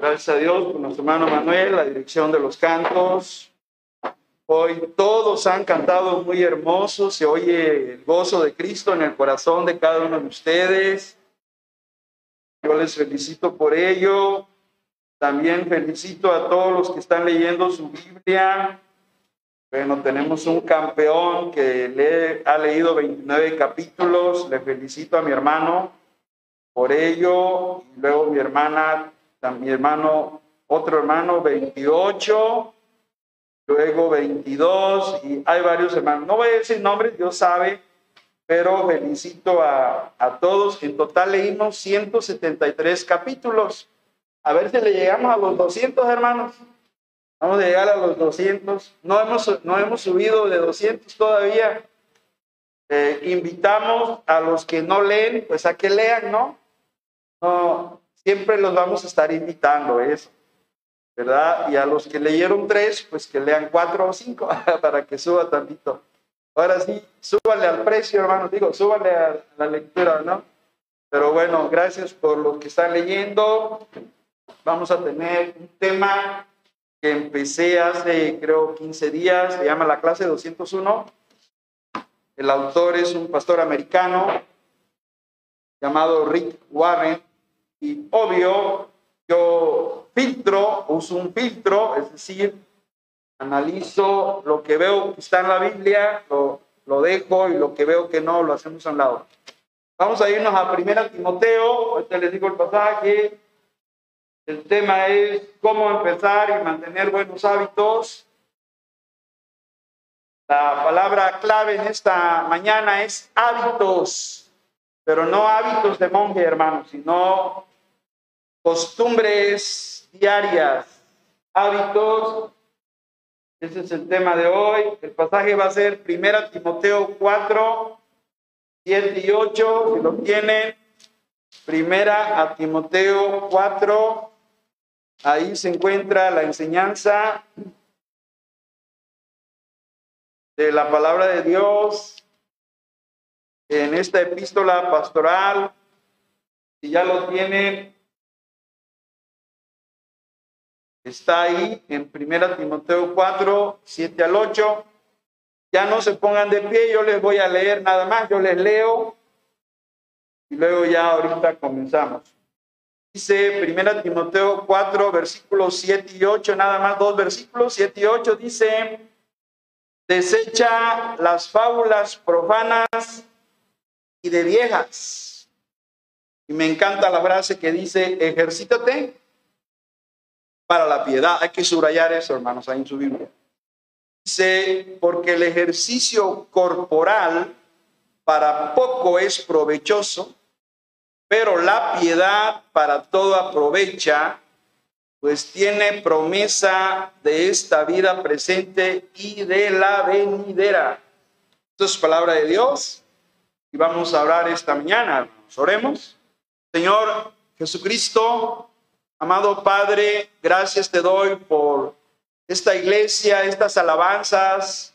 Gracias a Dios por nuestro hermano Manuel, la dirección de los cantos. Hoy todos han cantado muy hermoso, se oye el gozo de Cristo en el corazón de cada uno de ustedes. Yo les felicito por ello. También felicito a todos los que están leyendo su Biblia. Bueno, tenemos un campeón que le ha leído 29 capítulos. Le felicito a mi hermano por ello. Y luego mi hermana, mi hermano, otro hermano, 28. Luego 22. Y hay varios hermanos. No voy a decir nombres, Dios sabe. Pero felicito a, a todos. En total leímos 173 capítulos. A ver si le llegamos a los 200, hermanos. Vamos a llegar a los 200. No hemos, no hemos subido de 200 todavía. Eh, invitamos a los que no leen, pues a que lean, ¿no? No, siempre los vamos a estar invitando, eso, ¿verdad? Y a los que leyeron tres, pues que lean cuatro o cinco para que suba tantito. Ahora sí, súbale al precio, hermanos, digo, súbale a la lectura, ¿no? Pero bueno, gracias por los que están leyendo vamos a tener un tema que empecé hace, creo, 15 días, se llama la clase 201. El autor es un pastor americano llamado Rick Warren y obvio, yo filtro, uso un filtro, es decir, analizo lo que veo que está en la Biblia, lo, lo dejo y lo que veo que no, lo hacemos a un lado. Vamos a irnos a 1 Timoteo, ahorita les digo el pasaje, el tema es cómo empezar y mantener buenos hábitos. La palabra clave en esta mañana es hábitos, pero no hábitos de monje, hermanos, sino costumbres diarias, hábitos. Ese es el tema de hoy. El pasaje va a ser 1 Timoteo 4, 7 y 8, si lo tienen. Primera a Timoteo 4, Ahí se encuentra la enseñanza de la palabra de Dios en esta epístola pastoral. Si ya lo tienen, está ahí en 1 Timoteo 4, 7 al 8. Ya no se pongan de pie, yo les voy a leer nada más, yo les leo y luego ya ahorita comenzamos. Dice 1 Timoteo 4, versículos 7 y 8, nada más dos versículos, 7 y 8, dice, desecha las fábulas profanas y de viejas. Y me encanta la frase que dice, ejercítate para la piedad. Hay que subrayar eso, hermanos, ahí en su Biblia. Dice, porque el ejercicio corporal para poco es provechoso, pero la piedad para todo aprovecha, pues tiene promesa de esta vida presente y de la venidera. Esto es palabra de Dios y vamos a hablar esta mañana. oremos. Señor Jesucristo, amado Padre, gracias te doy por esta iglesia, estas alabanzas,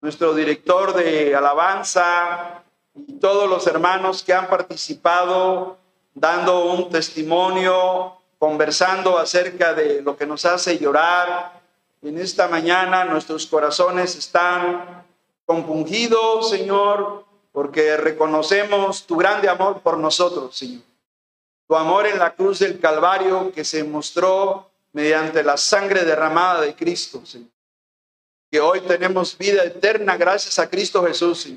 nuestro director de alabanza, y todos los hermanos que han participado dando un testimonio, conversando acerca de lo que nos hace llorar. En esta mañana nuestros corazones están compungidos, Señor, porque reconocemos tu grande amor por nosotros, Señor. Tu amor en la cruz del Calvario que se mostró mediante la sangre derramada de Cristo, Señor. Que hoy tenemos vida eterna gracias a Cristo Jesús.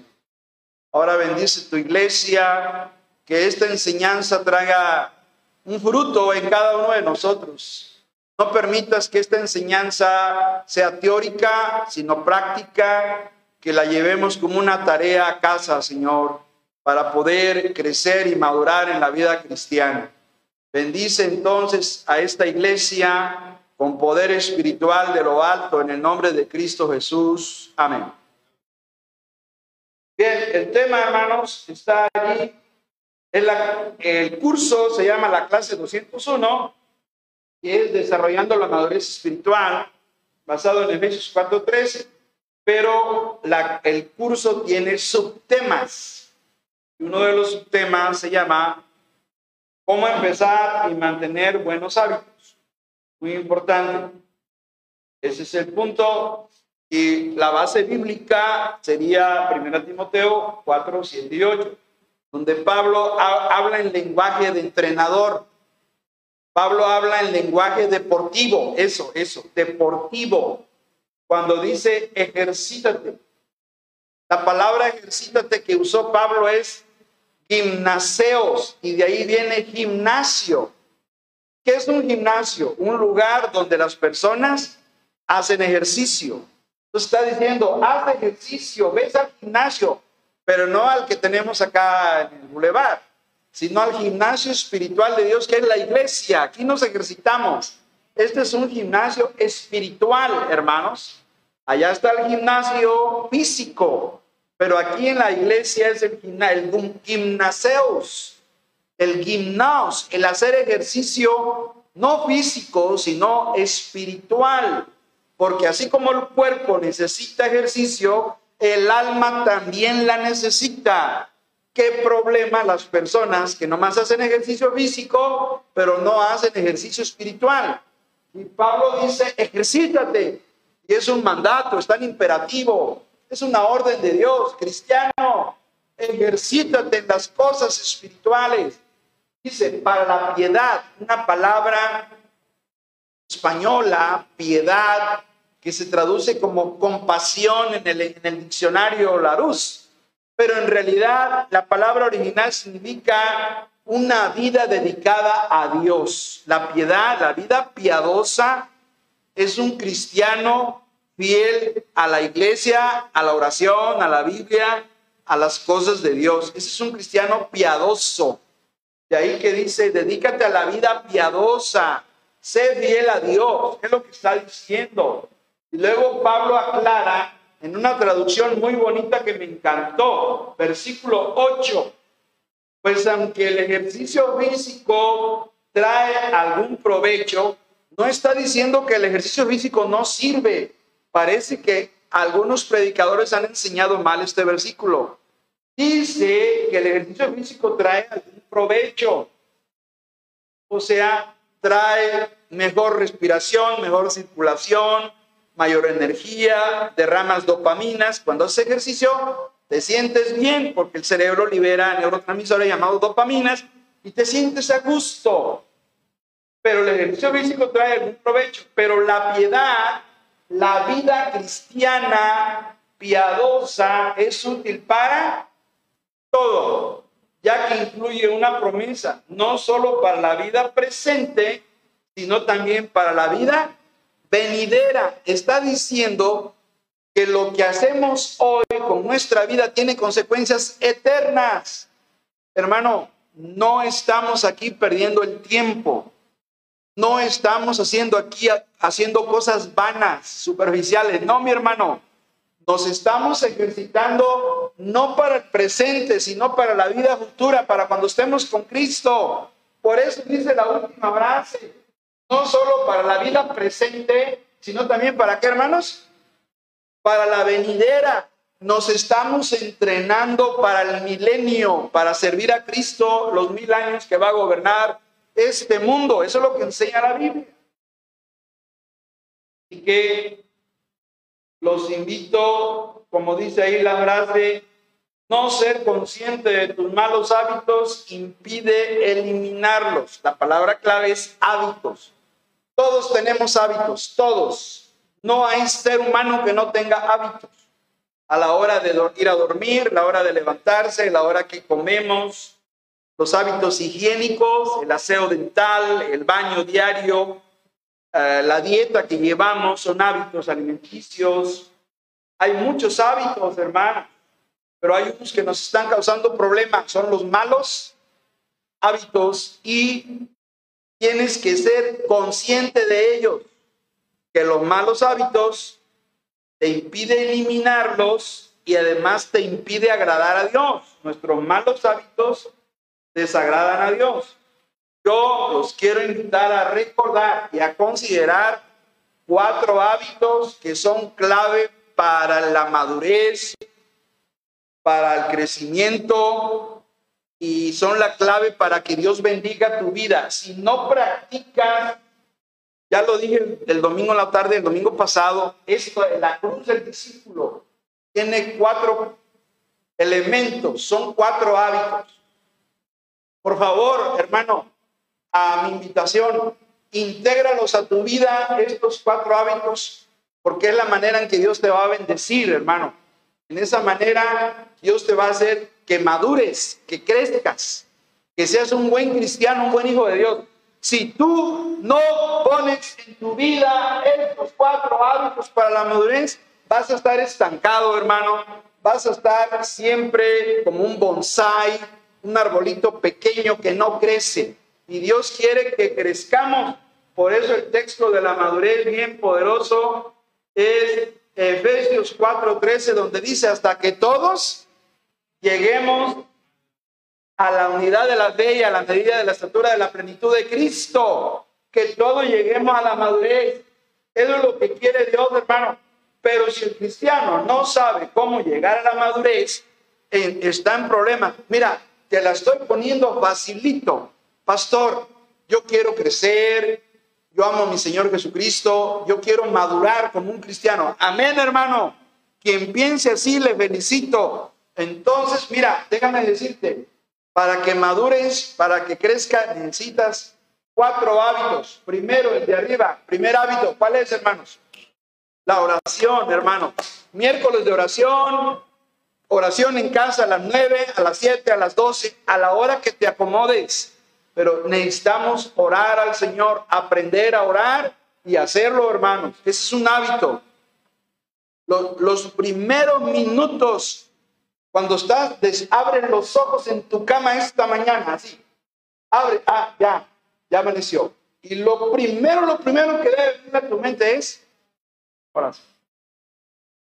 Ahora bendice tu iglesia, que esta enseñanza traiga un fruto en cada uno de nosotros. No permitas que esta enseñanza sea teórica, sino práctica, que la llevemos como una tarea a casa, Señor, para poder crecer y madurar en la vida cristiana. Bendice entonces a esta iglesia con poder espiritual de lo alto en el nombre de Cristo Jesús. Amén. Bien, el tema, hermanos, está allí. el curso se llama la clase 201 y es desarrollando la madurez espiritual basado en Efesios 4.13, pero el curso tiene subtemas. Uno de los subtemas se llama cómo empezar y mantener buenos hábitos. Muy importante. Ese es el punto. Y la base bíblica sería 1 Timoteo 4, 7 y 8, donde Pablo habla en lenguaje de entrenador. Pablo habla en lenguaje deportivo, eso, eso, deportivo. Cuando dice ejercítate. La palabra ejercítate que usó Pablo es gimnaseos y de ahí viene gimnasio. ¿Qué es un gimnasio? Un lugar donde las personas hacen ejercicio. Entonces está diciendo, haz ejercicio, ves al gimnasio, pero no al que tenemos acá en el bulevar, sino al gimnasio espiritual de Dios que es la iglesia. Aquí nos ejercitamos. Este es un gimnasio espiritual, hermanos. Allá está el gimnasio físico, pero aquí en la iglesia es el, el gimnaseus, el gimnaos, el hacer ejercicio no físico, sino espiritual. Porque así como el cuerpo necesita ejercicio, el alma también la necesita. ¿Qué problema las personas que nomás hacen ejercicio físico, pero no hacen ejercicio espiritual? Y Pablo dice, ejercítate. Y es un mandato, es tan imperativo, es una orden de Dios. Cristiano, ejercítate en las cosas espirituales. Dice, para la piedad, una palabra española, piedad, que se traduce como compasión en el, en el diccionario Larousse, pero en realidad la palabra original significa una vida dedicada a Dios. La piedad, la vida piadosa, es un cristiano fiel a la iglesia, a la oración, a la Biblia, a las cosas de Dios. Ese es un cristiano piadoso. De ahí que dice, dedícate a la vida piadosa, sé fiel a Dios. es lo que está diciendo? Y luego Pablo aclara en una traducción muy bonita que me encantó, versículo 8, pues aunque el ejercicio físico trae algún provecho, no está diciendo que el ejercicio físico no sirve. Parece que algunos predicadores han enseñado mal este versículo. Dice que el ejercicio físico trae algún provecho. O sea, trae mejor respiración, mejor circulación, mayor energía, derramas dopaminas. Cuando haces ejercicio, te sientes bien porque el cerebro libera neurotransmisores llamados dopaminas y te sientes a gusto. Pero el ejercicio físico trae algún provecho. Pero la piedad, la vida cristiana piadosa es útil para todo, ya que incluye una promesa, no solo para la vida presente, sino también para la vida venidera. Está diciendo que lo que hacemos hoy con nuestra vida tiene consecuencias eternas. Hermano, no estamos aquí perdiendo el tiempo. No estamos haciendo aquí haciendo cosas vanas, superficiales. No, mi hermano. Nos estamos ejercitando no para el presente, sino para la vida futura, para cuando estemos con Cristo. Por eso dice la última frase no solo para la vida presente, sino también para qué, hermanos? Para la venidera. Nos estamos entrenando para el milenio, para servir a Cristo los mil años que va a gobernar este mundo. Eso es lo que enseña la Biblia. Y que los invito, como dice ahí la frase, no ser consciente de tus malos hábitos impide eliminarlos. La palabra clave es hábitos. Todos tenemos hábitos, todos. No hay ser humano que no tenga hábitos. A la hora de ir a dormir, la hora de levantarse, la hora que comemos, los hábitos higiénicos, el aseo dental, el baño diario, eh, la dieta que llevamos son hábitos alimenticios. Hay muchos hábitos, hermanos, pero hay unos que nos están causando problemas. Son los malos hábitos y tienes que ser consciente de ellos, que los malos hábitos te impide eliminarlos y además te impide agradar a Dios. Nuestros malos hábitos desagradan a Dios. Yo los quiero invitar a recordar y a considerar cuatro hábitos que son clave para la madurez, para el crecimiento y son la clave para que Dios bendiga tu vida. Si no practicas, Ya lo dije el, domingo en la tarde, el domingo pasado, esto, la cruz del discípulo tiene cuatro elementos, son cuatro hábitos. Por favor, hermano, a mi invitación, intégralos a tu vida estos cuatro hábitos, porque es la manera en que Dios te va a bendecir, hermano. En esa manera, Dios te va a hacer que madures, que crezcas, que seas un buen cristiano, un buen hijo de Dios. Si tú no pones en tu vida estos cuatro hábitos para la madurez, vas a estar estancado, hermano. Vas a estar siempre como un bonsai, un arbolito pequeño que no crece. Y Dios quiere que crezcamos. Por eso el texto de la madurez bien poderoso es Efesios 4:13, donde dice, hasta que todos lleguemos a la unidad de la fe y a la medida de la estatura de la plenitud de Cristo. Que todos lleguemos a la madurez. Eso es lo que quiere Dios, hermano. Pero si el cristiano no sabe cómo llegar a la madurez, está en problemas. Mira, te la estoy poniendo facilito. Pastor, yo quiero crecer, yo amo a mi Señor Jesucristo, yo quiero madurar como un cristiano. Amén, hermano. Quien piense así, le felicito. Entonces, mira, déjame decirte, para que madures, para que crezca, necesitas cuatro hábitos. Primero, el de arriba. Primer hábito, ¿cuál es, hermanos? La oración, hermano. Miércoles de oración, oración en casa a las nueve, a las siete, a las doce, a la hora que te acomodes. Pero necesitamos orar al Señor, aprender a orar y hacerlo, hermanos. Ese es un hábito. Los, los primeros minutos cuando estás, abre los ojos en tu cama esta mañana, así. Abre, ah, ya, ya amaneció. Y lo primero, lo primero que debe venir a tu mente es oración.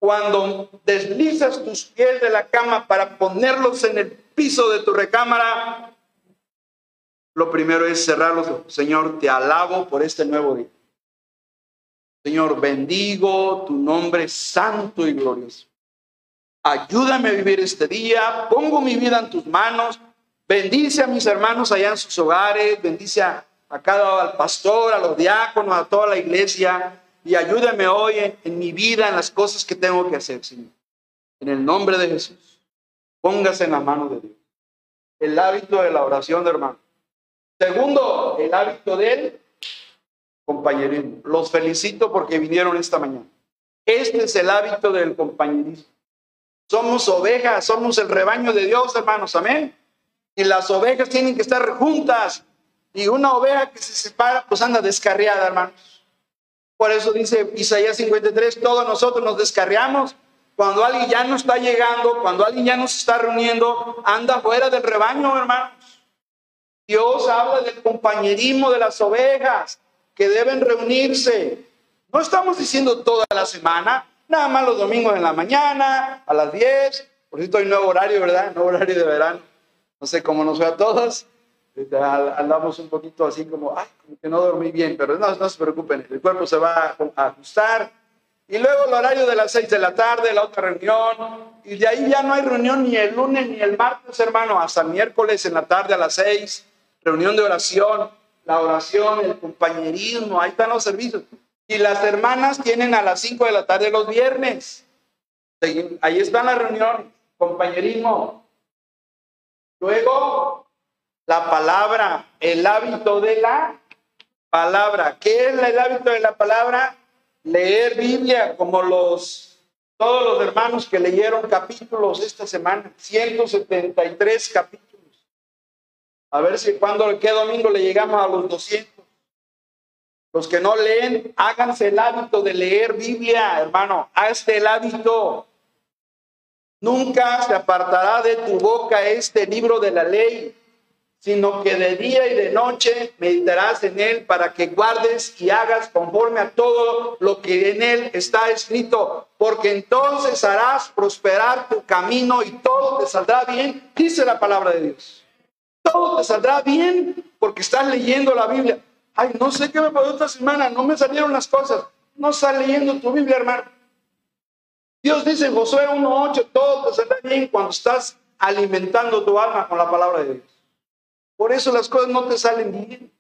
Cuando deslizas tus pies de la cama para ponerlos en el piso de tu recámara, lo primero es cerrar los ojos. Señor, te alabo por este nuevo día. Señor, bendigo tu nombre santo y glorioso. Ayúdame a vivir este día. Pongo mi vida en tus manos. Bendice a mis hermanos allá en sus hogares. Bendice a, cada al pastor, a los diáconos, a toda la iglesia. Y ayúdame hoy en, mi vida, en las cosas que tengo que hacer, Señor. En el nombre de Jesús. Póngase en la mano de Dios. El hábito de la oración, hermano. Segundo, el hábito del compañerismo. Los felicito porque vinieron esta mañana. Este es el hábito del compañerismo. Somos ovejas, somos el rebaño de Dios, hermanos, amén. Y las ovejas tienen que estar juntas. Y una oveja que se separa, pues anda descarriada, hermanos. Por eso dice Isaías 53, todos nosotros nos descarriamos. Cuando alguien ya no está llegando, cuando alguien ya no se está reuniendo, anda fuera del rebaño, hermanos. Dios habla del compañerismo de las ovejas que deben reunirse. No estamos diciendo toda la semana, Nada más los domingos en la mañana, a las 10. Por cierto, hay nuevo horario, ¿verdad? Nuevo horario de verano. No sé cómo nos ve a todos. Andamos un poquito así como, ay, como que no dormí bien, pero no, no se preocupen, el cuerpo se va a ajustar. Y luego el horario de las 6 de la tarde, la otra reunión. Y de ahí ya no hay reunión ni el lunes ni el martes, hermano, hasta miércoles en la tarde a las 6. Reunión de oración, la oración, el compañerismo, ahí están los servicios. Y las hermanas tienen a las 5 de la tarde los viernes. Ahí está la reunión, compañerismo. Luego, la palabra, el hábito de la palabra. ¿Qué es el hábito de la palabra? Leer Biblia, como los todos los hermanos que leyeron capítulos esta semana, 173 capítulos. A ver si cuando, qué domingo le llegamos a los 200. Los que no leen, háganse el hábito de leer Biblia, hermano. Hazte el hábito. Nunca se apartará de tu boca este libro de la ley, sino que de día y de noche meditarás en él para que guardes y hagas conforme a todo lo que en él está escrito, porque entonces harás prosperar tu camino y todo te saldrá bien, dice la palabra de Dios. Todo te saldrá bien porque estás leyendo la Biblia. Ay, no sé qué me pasó esta semana, no me salieron las cosas. No estás leyendo tu Biblia, hermano. Dios dice en Josué 1.8, todo te saldrá bien cuando estás alimentando tu alma con la palabra de Dios. Por eso las cosas no te salen bien.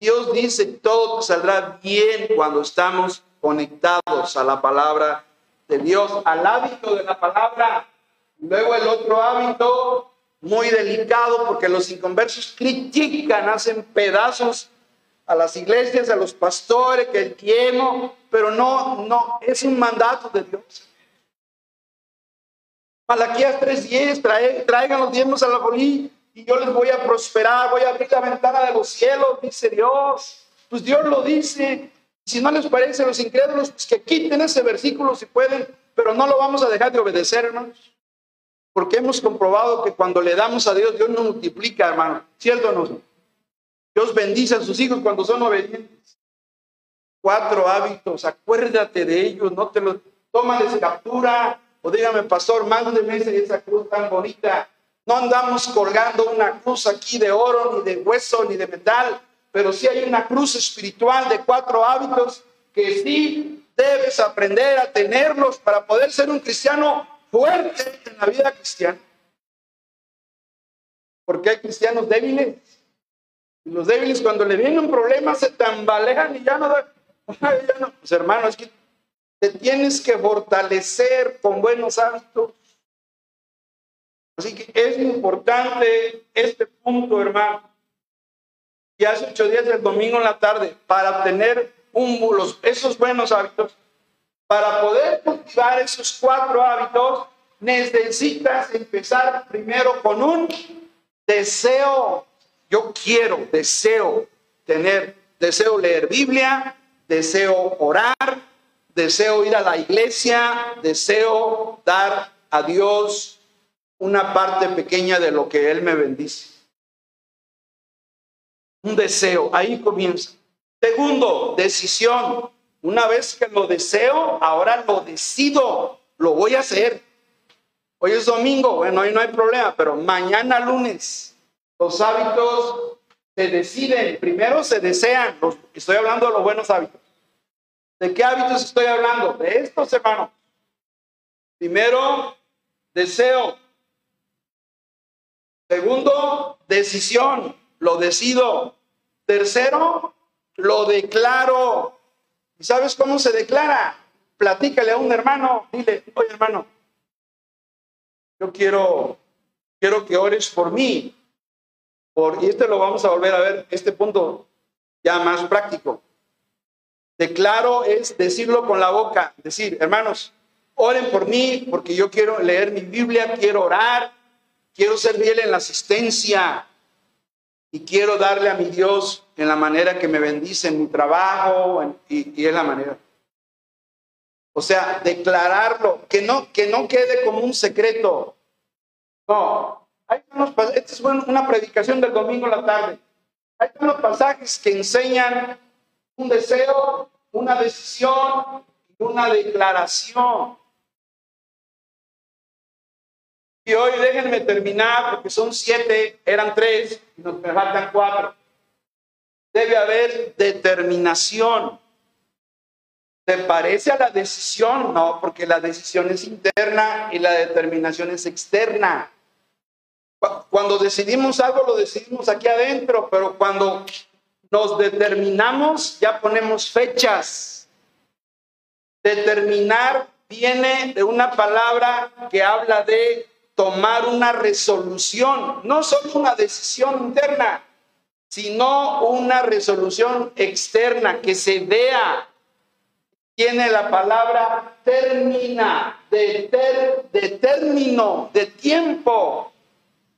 Dios dice todo saldrá bien cuando estamos conectados a la palabra de Dios, al hábito de la palabra. Luego el otro hábito muy delicado porque los inconversos critican, hacen pedazos a las iglesias, a los pastores, que el tiempo, pero no, no, es un mandato de Dios. Malaquías 3.10, traigan los diezmos a la bolí y yo les voy a prosperar, voy a abrir la ventana de los cielos, dice Dios. Pues Dios lo dice. Si no les parece los incrédulos, pues que quiten ese versículo si pueden, pero no lo vamos a dejar de obedecer, hermanos. Porque hemos comprobado que cuando le damos a Dios, Dios nos multiplica, hermano. ¿Cierto o no? Dios bendice a sus hijos cuando son obedientes. Cuatro hábitos, acuérdate de ellos, no te los tómales captura. O dígame, pastor, mándeme esa cruz tan bonita. No andamos colgando una cruz aquí de oro, ni de hueso, ni de metal, pero sí hay una cruz espiritual de cuatro hábitos que sí debes aprender a tenerlos para poder ser un cristiano fuerte en la vida cristiana. Porque hay cristianos débiles. Y los débiles cuando le viene un problema se tambalean y ya no da... Ya. Pues hermano, es que te tienes que fortalecer con buenos hábitos. Así que es importante este punto, hermano. Y hace ocho días del domingo en la tarde, para tener un, los, esos buenos hábitos, para poder cultivar esos cuatro hábitos, necesitas empezar primero con un deseo. Yo quiero, deseo tener, deseo leer Biblia, deseo orar, deseo ir a la iglesia, deseo dar a Dios una parte pequeña de lo que Él me bendice. Un deseo, ahí comienza. Segundo, decisión. Una vez que lo deseo, ahora lo decido, lo voy a hacer. Hoy es domingo, bueno, hoy no hay problema, pero mañana lunes los hábitos se deciden, primero se desean, estoy hablando de los buenos hábitos. ¿De qué hábitos estoy hablando? De estos, hermanos. Primero, deseo. Segundo, decisión. Lo decido. Tercero, lo declaro. ¿Y sabes cómo se declara? Platícale a un hermano, dile, oye hermano, yo quiero, quiero que ores por mí. Por, y este lo vamos a volver a ver, este punto ya más práctico. Declaro es decirlo con la boca, decir, hermanos, oren por mí porque yo quiero leer mi Biblia, quiero orar, quiero ser fiel en la asistencia y quiero darle a mi Dios en la manera que me bendice en mi trabajo y, es la manera. O sea, declararlo, que no, que no quede como un secreto. No, hay unos, esta es una predicación del domingo en la tarde. Hay unos pasajes que enseñan un deseo, una decisión y una declaración. Y hoy déjenme terminar porque son siete, eran tres y nos faltan cuatro. Debe haber determinación. ¿Te parece a la decisión? No, porque la decisión es interna y la determinación es externa. Cuando decidimos algo, lo decidimos aquí adentro, pero cuando nos determinamos, ya ponemos fechas. Determinar viene de una palabra que habla de tomar una resolución, no solo una decisión interna, sino una resolución externa que se vea. Tiene la palabra termina, de, de término, de tiempo.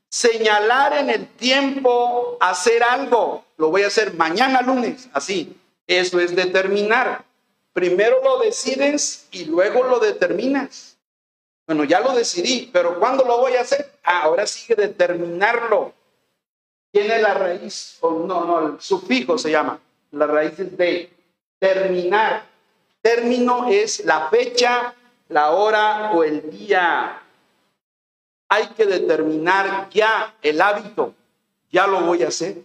Señalar en el tiempo, hacer algo. Lo voy a hacer mañana lunes, así. Eso es determinar. Primero lo decides y luego lo determinas. Bueno, ya lo decidí, pero ¿cuándo lo voy a hacer? Ah, ahora sigue determinarlo. Tiene la raíz, o no, no, el sufijo se llama. La raíz es de terminar. Término es la fecha, la hora o el día. Hay que determinar ya el hábito. Ya lo voy a hacer.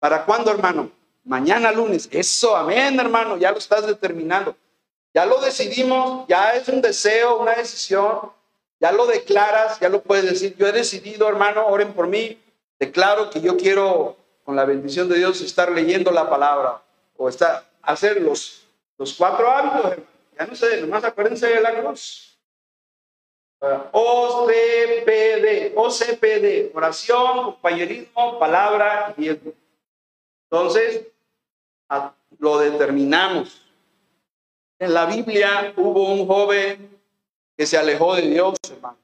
¿Para cuándo, hermano? Mañana lunes. Eso, amén, hermano. Ya lo estás determinando. Ya lo decidimos, ya es un deseo, una decisión, ya lo declaras, ya lo puedes decir. Yo he decidido, hermano, oren por mí. Declaro que yo quiero con la bendición de Dios, estar leyendo la palabra o estar, hacer los, los cuatro hábitos. Ya no sé, nomás acuérdense de la cruz. OCPD, OCPD, oración, compañerismo, palabra y Entonces, lo determinamos. En la Biblia hubo un joven que se alejó de Dios, hermano.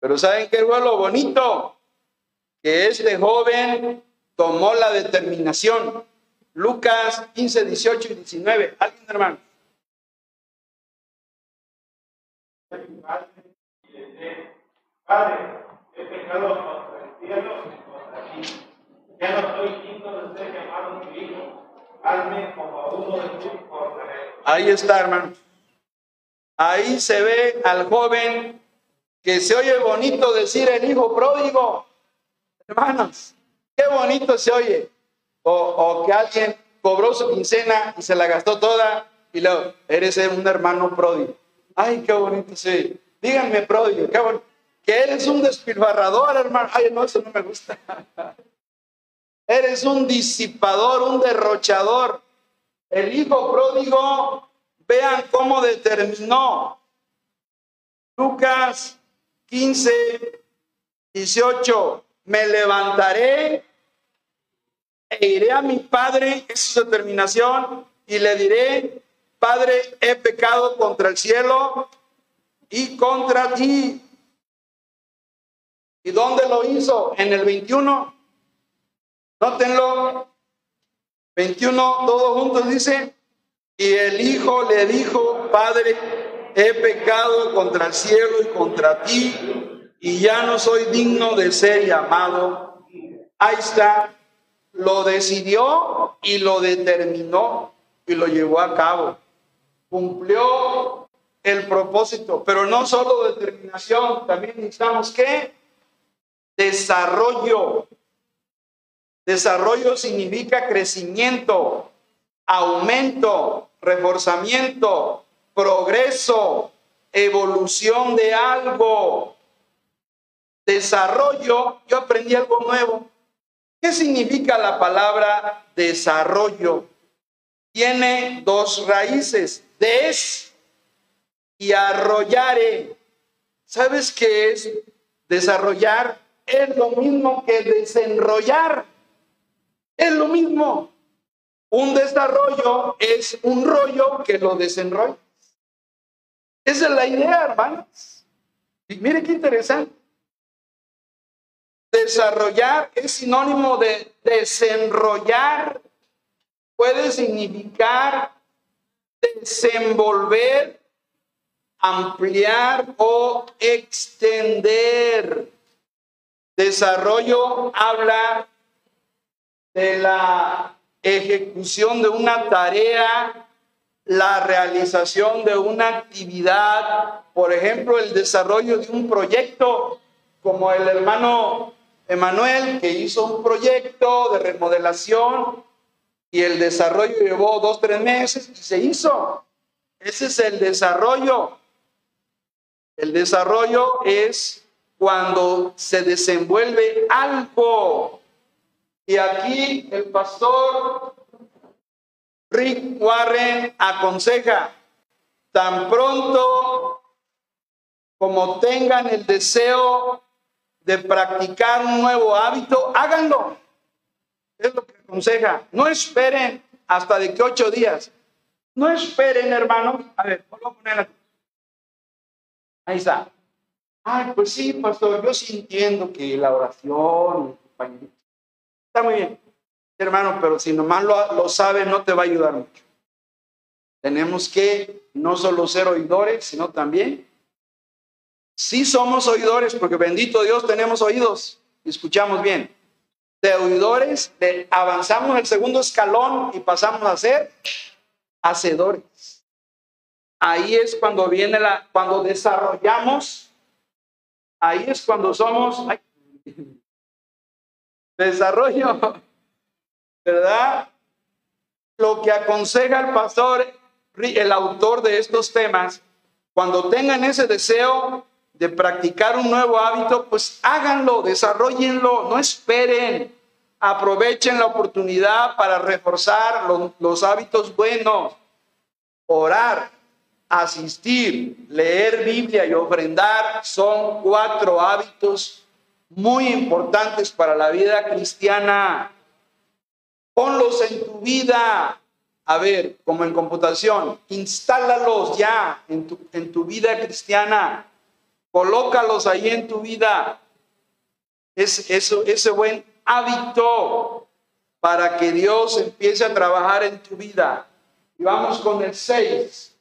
Pero ¿saben qué fue lo bonito? Que este joven tomó la determinación. Lucas 15, 18 y 19. ¿Alguien, hermano? Padre, he pecado contra el cielo y contra ti. Ya no soy digno de ser llamado tu hijo. Ahí está, hermano. Ahí se ve al joven que se oye bonito decir el hijo pródigo. Hermanos, qué bonito se oye. O, o que alguien cobró su quincena y se la gastó toda y luego, eres un hermano pródigo. Ay, qué bonito se oye. Díganme pródigo, qué bonito. Que eres un despilfarrador, hermano. Ay, no, eso no me gusta. Eres un disipador, un derrochador. El hijo pródigo, vean cómo determinó. Lucas 15, 18. Me levantaré e iré a mi padre, es su determinación, y le diré, Padre, he pecado contra el cielo y contra ti. ¿Y dónde lo hizo? En el 21. Nótenlo. 21, todos juntos dice, y el hijo le dijo, Padre, he pecado contra el cielo y contra ti, y ya no soy digno de ser llamado. Ahí está, lo decidió y lo determinó y lo llevó a cabo. Cumplió el propósito, pero no solo determinación, también necesitamos que desarrollo. Desarrollo significa crecimiento, aumento, reforzamiento, progreso, evolución de algo. Desarrollo, yo aprendí algo nuevo. ¿Qué significa la palabra desarrollo? Tiene dos raíces, des y arrollare. ¿Sabes qué es desarrollar? es lo mismo que desenrollar. Es lo mismo. Un desarrollo es un rollo que lo desenrolla. Esa es la idea, hermanos. Y mire qué interesante. Desarrollar es sinónimo de desenrollar. Puede significar desenvolver, ampliar o extender. Desarrollo habla de la ejecución de una tarea, la realización de una actividad, por ejemplo, el desarrollo de un proyecto, como el hermano Emanuel, que hizo un proyecto de remodelación y el desarrollo llevó dos, tres meses y se hizo. Ese es el desarrollo. El desarrollo es cuando se desenvuelve algo. Y aquí el pastor Rick Warren aconseja, tan pronto como tengan el deseo de practicar un nuevo hábito, háganlo. Es lo que aconseja. No esperen hasta de que ocho días. No esperen, hermanos. A ver, vuelvo a poner aquí. Ahí está. Ay, pues sí, pastor, yo sí entiendo que la oración, muy bien, hermano, pero si nomás lo, lo sabes, no te va a ayudar mucho. Tenemos que no solo ser oidores, sino también, sí somos oidores, porque bendito Dios tenemos oídos, escuchamos bien. De oidores avanzamos el segundo escalón y pasamos a ser hacedores. Ahí es cuando viene la, cuando desarrollamos Ahí es cuando somos desarrollo, ¿verdad? Lo que aconseja el pastor, el autor de estos temas, cuando tengan ese deseo de practicar un nuevo hábito, pues háganlo, desarrollenlo, no esperen. Aprovechen la oportunidad para reforzar los, los hábitos buenos. Orar, asistir, leer Biblia y ofrendar son cuatro hábitos muy importantes para la vida cristiana. Ponlos en tu vida. A ver, como en computación, instálalos ya en tu, en tu vida cristiana. Colócalos ahí en tu vida. Es, eso, ese buen hábito para que Dios empiece a trabajar en tu vida. Y vamos con el 6.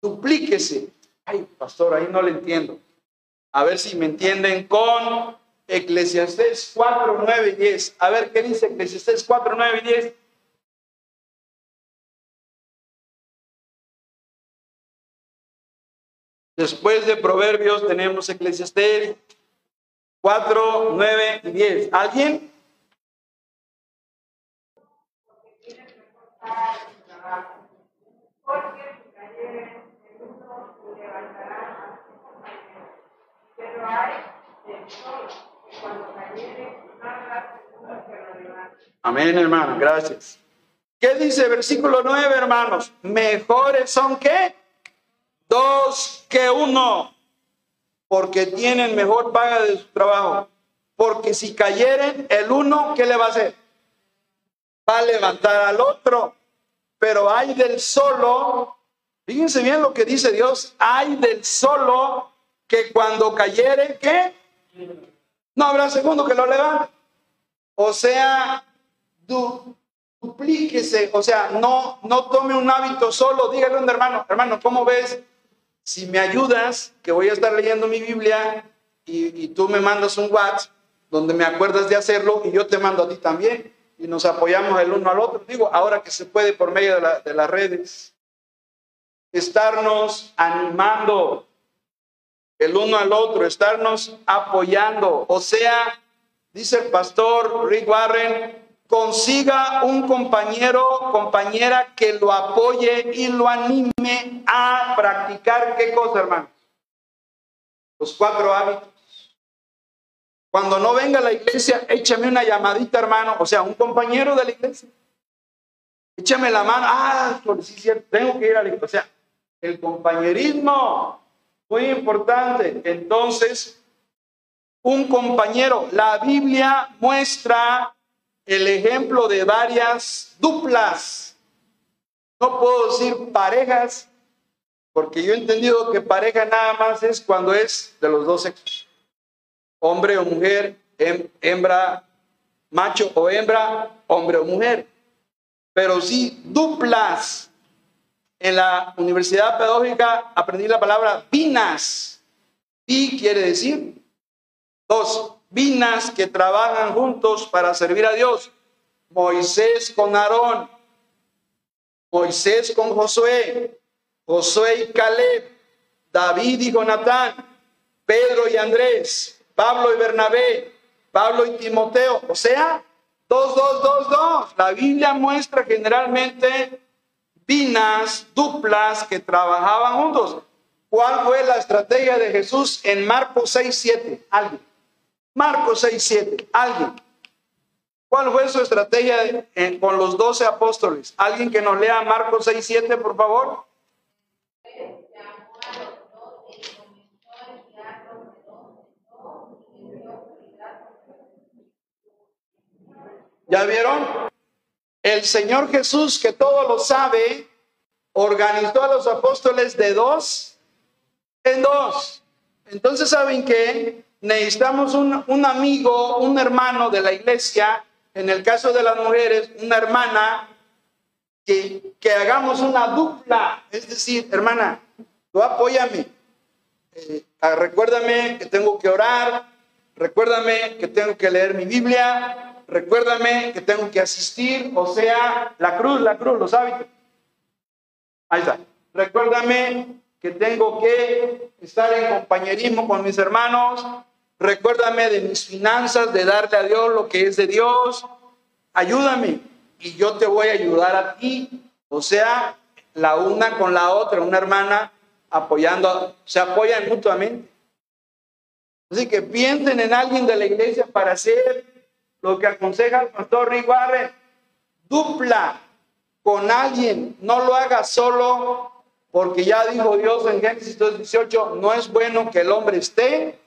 Duplíquese. Ay, pastor, ahí no le entiendo. A ver si me entienden con Eclesiastés 4, 9 y 10. A ver qué dice Eclesiastés 4, 9 y 10. Después de Proverbios tenemos Eclesiastés 4, 9 y 10. ¿Alguien? Amén, hermano, gracias. ¿Qué dice versículo 9, hermanos? Mejores son que dos que uno, porque tienen mejor paga de su trabajo. Porque si cayeren, el uno, ¿qué le va a hacer? Va a levantar al otro. Pero hay del solo, fíjense bien lo que dice Dios, hay del solo que cuando cayere, ¿qué? No habrá segundo que lo levante. O sea, duplíquese, o sea, no, no tome un hábito solo, dígale a un hermano, hermano, ¿cómo ves? Si me ayudas, que voy a estar leyendo mi Biblia y, tú me mandas un WhatsApp donde me acuerdas de hacerlo y yo te mando a ti también y nos apoyamos el uno al otro. Digo, ahora que se puede por medio de, de las redes, estarnos animando el uno al otro, estarnos apoyando. O sea, dice el pastor Rick Warren, consiga un compañero, compañera que lo apoye y lo anime a practicar qué cosa, hermano. Los cuatro hábitos. Cuando no venga a la iglesia, échame una llamadita, hermano, o sea, un compañero de la iglesia. Échame la mano, ah, sí, cierto, tengo que ir a la iglesia. O sea, el compañerismo, muy importante. Entonces, un compañero, la Biblia muestra el ejemplo de varias duplas. No puedo decir parejas, porque yo he entendido que pareja nada más es cuando es de los dos sexos. Hombre o mujer, hembra, macho o hembra, hombre o mujer. Pero sí duplas. En la Universidad Pedagógica aprendí la palabra binas. Y quiere decir dos vinas que trabajan juntos para servir a Dios. Moisés con Aarón, Moisés con Josué, Josué y Caleb, David y Jonatán, Pedro y Andrés, Pablo y Bernabé, Pablo y Timoteo. O sea, dos, dos, dos, dos. La Biblia muestra generalmente vinas duplas que trabajaban juntos. ¿Cuál fue la estrategia de Jesús en Marcos 6, 7? Alguien. Marcos 6, 7. Alguien. ¿Cuál fue su estrategia con los doce apóstoles? ¿Alguien que nos lea Marcos 6, 7, por favor? ¿Ya vieron? El Señor Jesús, que todo lo sabe, organizó a los apóstoles de dos en dos. Entonces, ¿saben qué? necesitamos un, un, amigo, un hermano de la iglesia, en el caso de las mujeres, una hermana, que, que hagamos una dupla. Es decir, hermana, tú apóyame. Eh, ah, recuérdame que tengo que orar, recuérdame que tengo que leer mi Biblia, recuérdame que tengo que asistir, o sea, la cruz, la cruz, los hábitos. Ahí está. Recuérdame que tengo que estar en compañerismo con mis hermanos, Recuérdame de mis finanzas, de darle a Dios lo que es de Dios. Ayúdame y yo te voy a ayudar a ti. O sea, la una con la otra, una hermana apoyando, se apoyan mutuamente. Así que piensen en alguien de la iglesia para ser lo que aconseja el pastor Riguarre, dupla con alguien, no lo haga solo, porque ya dijo Dios en Génesis 2.18, no es bueno que el hombre esté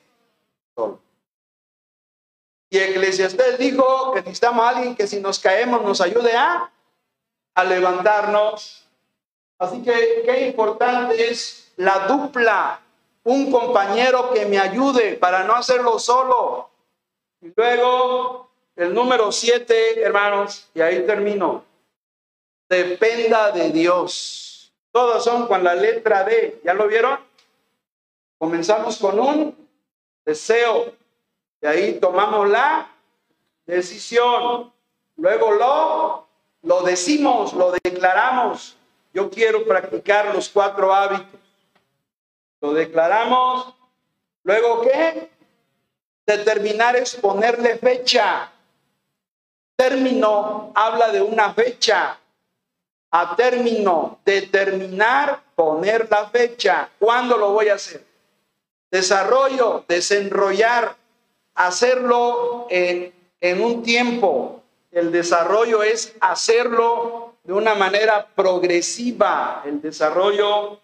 solo. Y Eclesiastés dijo que necesitamos a alguien que si nos caemos nos ayude a, a levantarnos. Así que qué importante es la dupla, un compañero que me ayude para no hacerlo solo. Y luego el número siete, hermanos, y ahí termino. Dependa de Dios. Todos son con la letra D. ¿Ya lo vieron? Comenzamos con un deseo. De ahí tomamos la decisión. Luego lo, lo decimos, lo declaramos. Yo quiero practicar los cuatro hábitos. Lo declaramos. Luego, ¿qué? Determinar es ponerle fecha. Término habla de una fecha. A término, determinar, poner la fecha. ¿Cuándo lo voy a hacer? Desarrollo, desenrollar, hacerlo en, en un tiempo. El desarrollo es hacerlo de una manera progresiva. El desarrollo,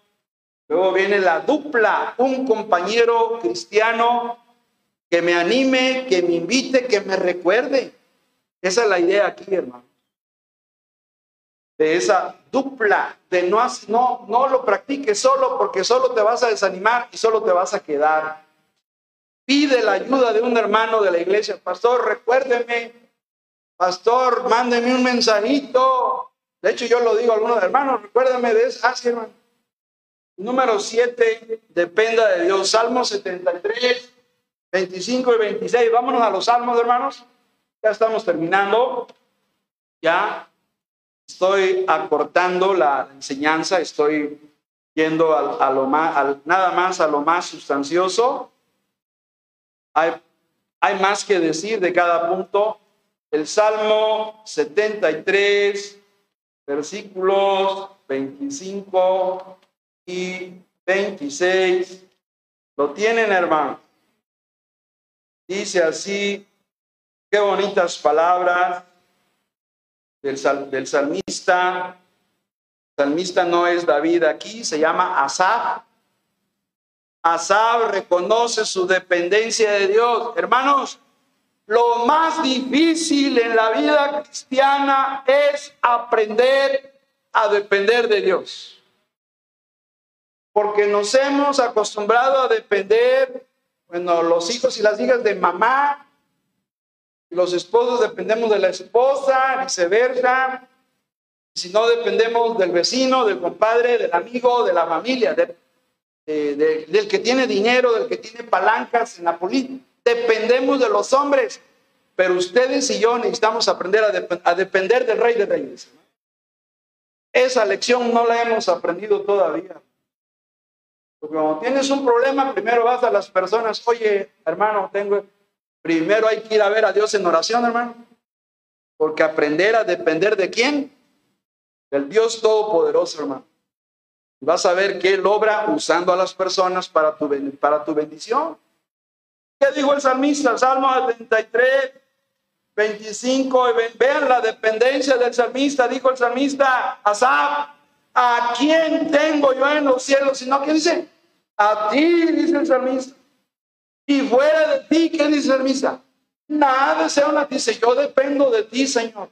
luego viene la dupla, un compañero cristiano que me anime, que me invite, que me recuerde. Esa es la idea aquí, hermano. De esa dupla, de no, no, no lo practiques solo porque solo te vas a desanimar y solo te vas a quedar. Pide la ayuda de un hermano de la iglesia. Pastor, recuérdeme. Pastor, mándeme un mensajito. De hecho, yo lo digo a algunos hermanos, recuérdeme de eso. Ah, sí, hermano. Número 7, dependa de Dios. Salmo 73, 25 y 26. Vámonos a los salmos, hermanos. Ya estamos terminando. Ya estoy acortando la enseñanza. Estoy yendo a, lo más, nada más a lo más sustancioso. Hay, hay más que decir de cada punto. El Salmo 73, versículos 25 y 26. ¿Lo tienen, hermano? Dice así, qué bonitas palabras del, del salmista. El salmista no es David aquí, se llama Asaf. Asaf reconoce su dependencia de Dios. Hermanos, lo más difícil en la vida cristiana es aprender a depender de Dios. Porque nos hemos acostumbrado a depender bueno, los hijos y las hijas de mamá, los esposos dependemos de la esposa, viceversa. Si no dependemos del vecino, del compadre, del amigo, de la familia, del que tiene dinero, del que tiene palancas en la política. Dependemos de los hombres, pero ustedes y yo necesitamos aprender a, a depender del Rey de Reyes. Esa lección no la hemos aprendido todavía. Porque cuando tienes un problema, primero vas a las personas, oye, hermano, tengo, primero hay que ir a ver a Dios en oración, hermano. Porque aprender a depender de quién? Del Dios Todopoderoso, hermano. Vas a ver que Él obra usando a las personas para tu, para tu bendición. ¿Qué dijo el salmista? Salmo 73, 25. Vean la dependencia del salmista. Dijo el salmista, Asaf, ¿A quién tengo yo en los cielos? Sino que dice, a ti, dice el salmista. Y fuera de ti, ¿qué dice el salmista? Nada deseo una dice, yo dependo de ti, Señor.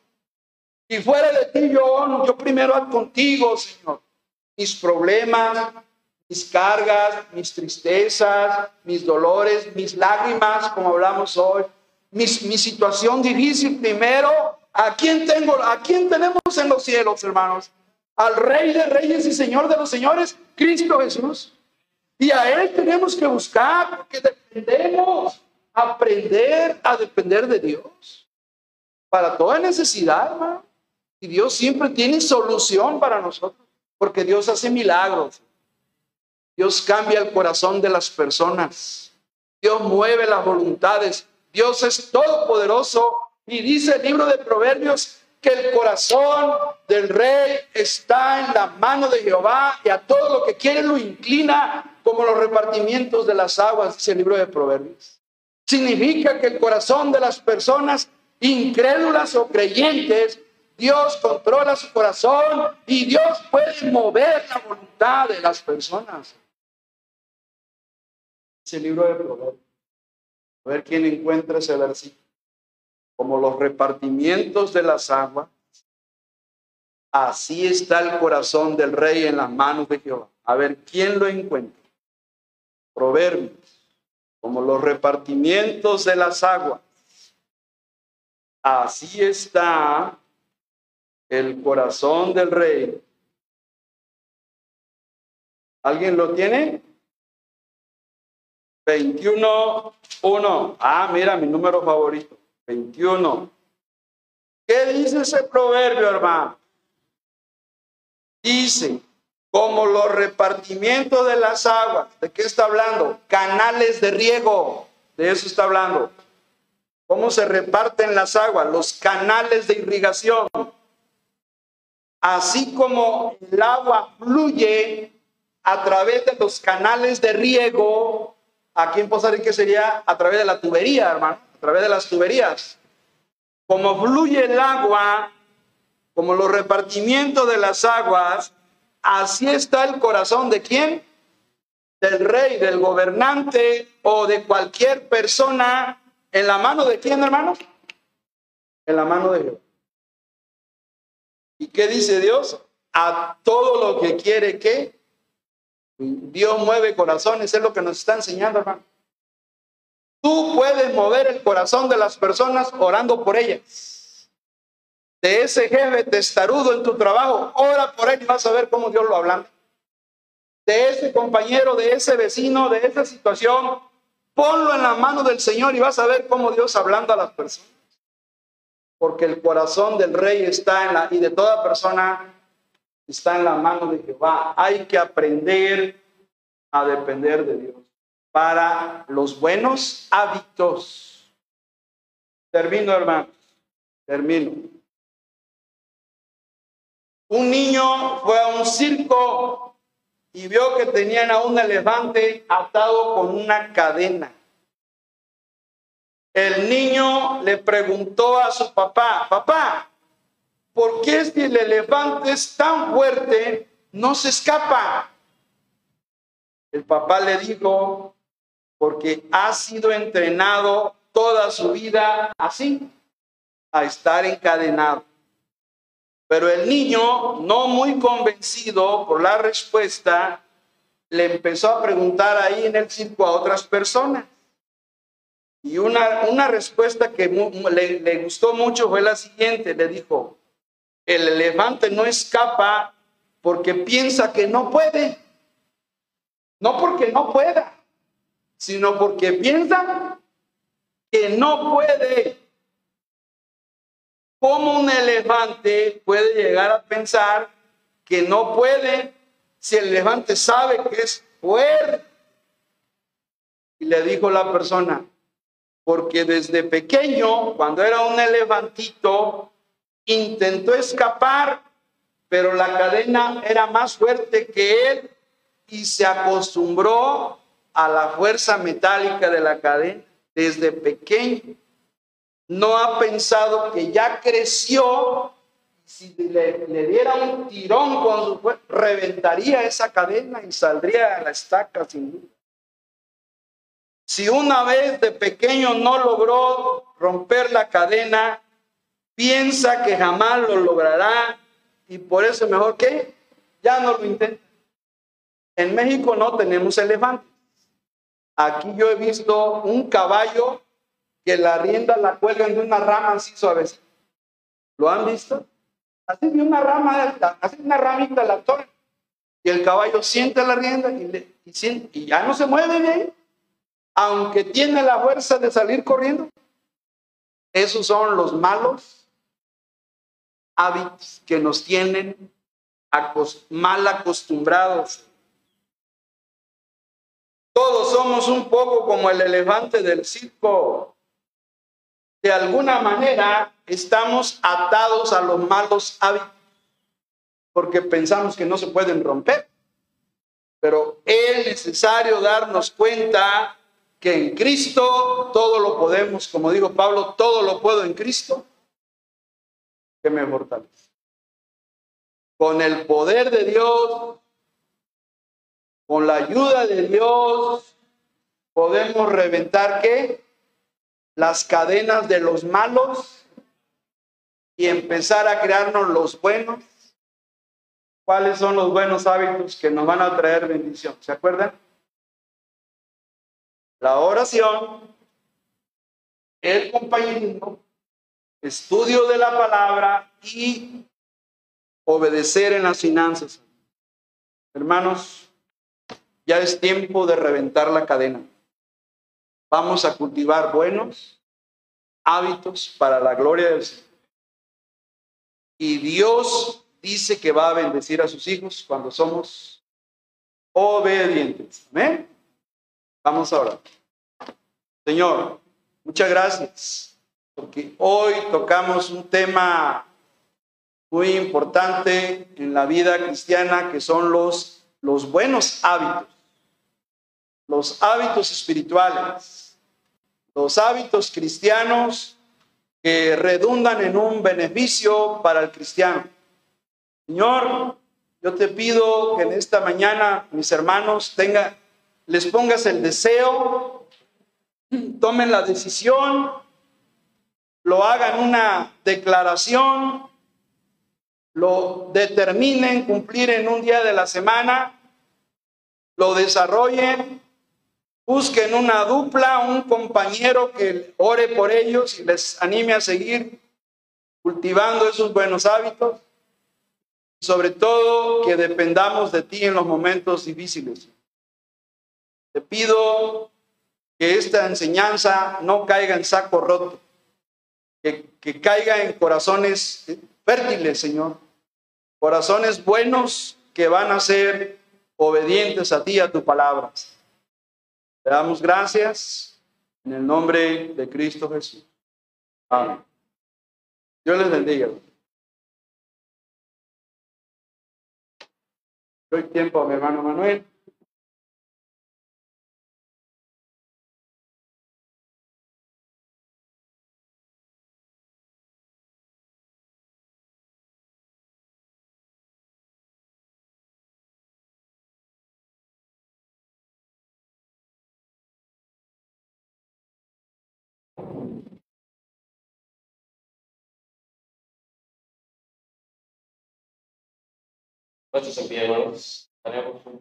Y fuera de ti, yo, yo primero contigo, Señor. Mis problemas, mis cargas, mis tristezas, mis dolores, mis lágrimas, como hablamos hoy, mis, mi situación difícil primero. ¿A quién tengo? ¿A quién tenemos en los cielos, hermanos? al Rey de Reyes y Señor de los Señores, Cristo Jesús. Y a Él tenemos que buscar porque dependemos, aprender a depender de Dios. Para toda necesidad. Y Dios siempre tiene solución para nosotros, porque Dios hace milagros. Dios cambia el corazón de las personas. Dios mueve las voluntades. Dios es todopoderoso. Y dice el libro de Proverbios que el corazón del rey está en la mano de Jehová y a todo lo que quiere lo inclina como los repartimientos de las aguas, dice el libro de Proverbios. Significa que el corazón de las personas incrédulas o creyentes, Dios controla su corazón y Dios puede mover la voluntad de las personas. Ese libro de Proverbios. A ver quién encuentra ese versículo. Como los repartimientos de las aguas, así está el corazón del rey en las manos de Jehová. A ver quién lo encuentra. Proverbios. Como los repartimientos de las aguas, así está el corazón del rey. ¿Alguien lo tiene? 21, 1. Ah, mira, mi número favorito. 21. ¿Qué dice ese proverbio, hermano? Dice, como los repartimientos de las aguas. ¿De qué está hablando? Canales de riego. De eso está hablando. ¿Cómo se reparten las aguas? Los canales de irrigación. Así como el agua fluye a través de los canales de riego, aquí en Poza Rica sería a través de la tubería, hermano, a través de las tuberías. Como fluye el agua, como los repartimientos de las aguas, así está el corazón de quién? Del rey, del gobernante o de cualquier persona. ¿En la mano de quién, hermano? En la mano de Dios. ¿Y qué dice Dios? A todo lo que quiere que Dios mueve corazones, es lo que nos está enseñando, hermano. Tú puedes mover el corazón de las personas orando por ellas. De ese jefe testarudo en tu trabajo, ora por él y vas a ver cómo Dios lo habla. De ese compañero, de ese vecino, de esa situación, ponlo en la mano del Señor y vas a ver cómo Dios hablando a las personas porque el corazón del rey está en la, y de toda persona está en la mano de Jehová. Hay que aprender a depender de Dios para los buenos hábitos. Termino, hermanos. Termino. Un niño fue a un circo y vio que tenían a un elefante atado con una cadena. El niño le preguntó a su papá, papá, ¿por qué si el elefante es tan fuerte no se escapa? El papá le dijo, porque ha sido entrenado toda su vida así, a estar encadenado. Pero el niño, no muy convencido por la respuesta, le empezó a preguntar ahí en el circo a otras personas. Y una, una respuesta que le, le gustó mucho fue la siguiente, le dijo, el elefante no escapa porque piensa que no puede. No porque no pueda, sino porque piensa que no puede. ¿Cómo un elefante puede llegar a pensar que no puede si el elefante sabe que es fuerte? Y le dijo la persona, porque desde pequeño, cuando era un elefantito, intentó escapar, pero la cadena era más fuerte que él y se acostumbró a la fuerza metálica de la cadena desde pequeño. No ha pensado que ya creció, si le, diera un tirón con su fuerza, reventaría esa cadena y saldría a la estaca sin duda. Si una vez de pequeño no logró romper la cadena, piensa que jamás lo logrará y por eso mejor que ya no lo intenta. En México no tenemos elefantes. Aquí yo he visto un caballo que la rienda la cuelgan de una rama así suavecita. ¿Lo han visto? Así de una rama, así de una ramita la torre. Y el caballo siente la rienda y, y ya no se mueve de ahí aunque tiene la fuerza de salir corriendo. Esos son los malos hábitos que nos tienen mal acostumbrados. Todos somos un poco como el elefante del circo. De alguna manera estamos atados a los malos hábitos porque pensamos que no se pueden romper. Pero es necesario darnos cuenta que en Cristo todo lo podemos, como dijo Pablo, todo lo puedo en Cristo, me fortalece. Con el poder de Dios, con la ayuda de Dios, podemos reventar qué? Las cadenas de los malos y empezar a crearnos los buenos. ¿Cuáles son los buenos hábitos que nos van a traer bendición? ¿Se acuerdan? La oración, el compañerismo, estudio de la palabra y obedecer en las finanzas. Hermanos, ya es tiempo de reventar la cadena. Vamos a cultivar buenos hábitos para la gloria del Señor. Y Dios dice que va a bendecir a sus hijos cuando somos obedientes. Amén. Vamos ahora. Señor, muchas gracias, porque hoy tocamos un tema muy importante en la vida cristiana, que son los, los buenos hábitos, los hábitos espirituales, los hábitos cristianos que redundan en un beneficio para el cristiano. Señor, yo te pido que en esta mañana mis hermanos tengan les pongas el deseo, tomen la decisión, lo hagan una declaración, lo determinen cumplir en un día de la semana, lo desarrollen, busquen una dupla, un compañero que ore por ellos y les anime a seguir cultivando esos buenos hábitos. Sobre todo que dependamos de ti en los momentos difíciles. Te pido que esta enseñanza no caiga en saco roto, que, caiga en corazones fértiles, Señor, corazones buenos que van a ser obedientes a ti, a tu palabra. Te damos gracias en el nombre de Cristo Jesús. Amén. Dios les bendiga. Doy tiempo a mi hermano Manuel. Puestos en pie, hermanos, un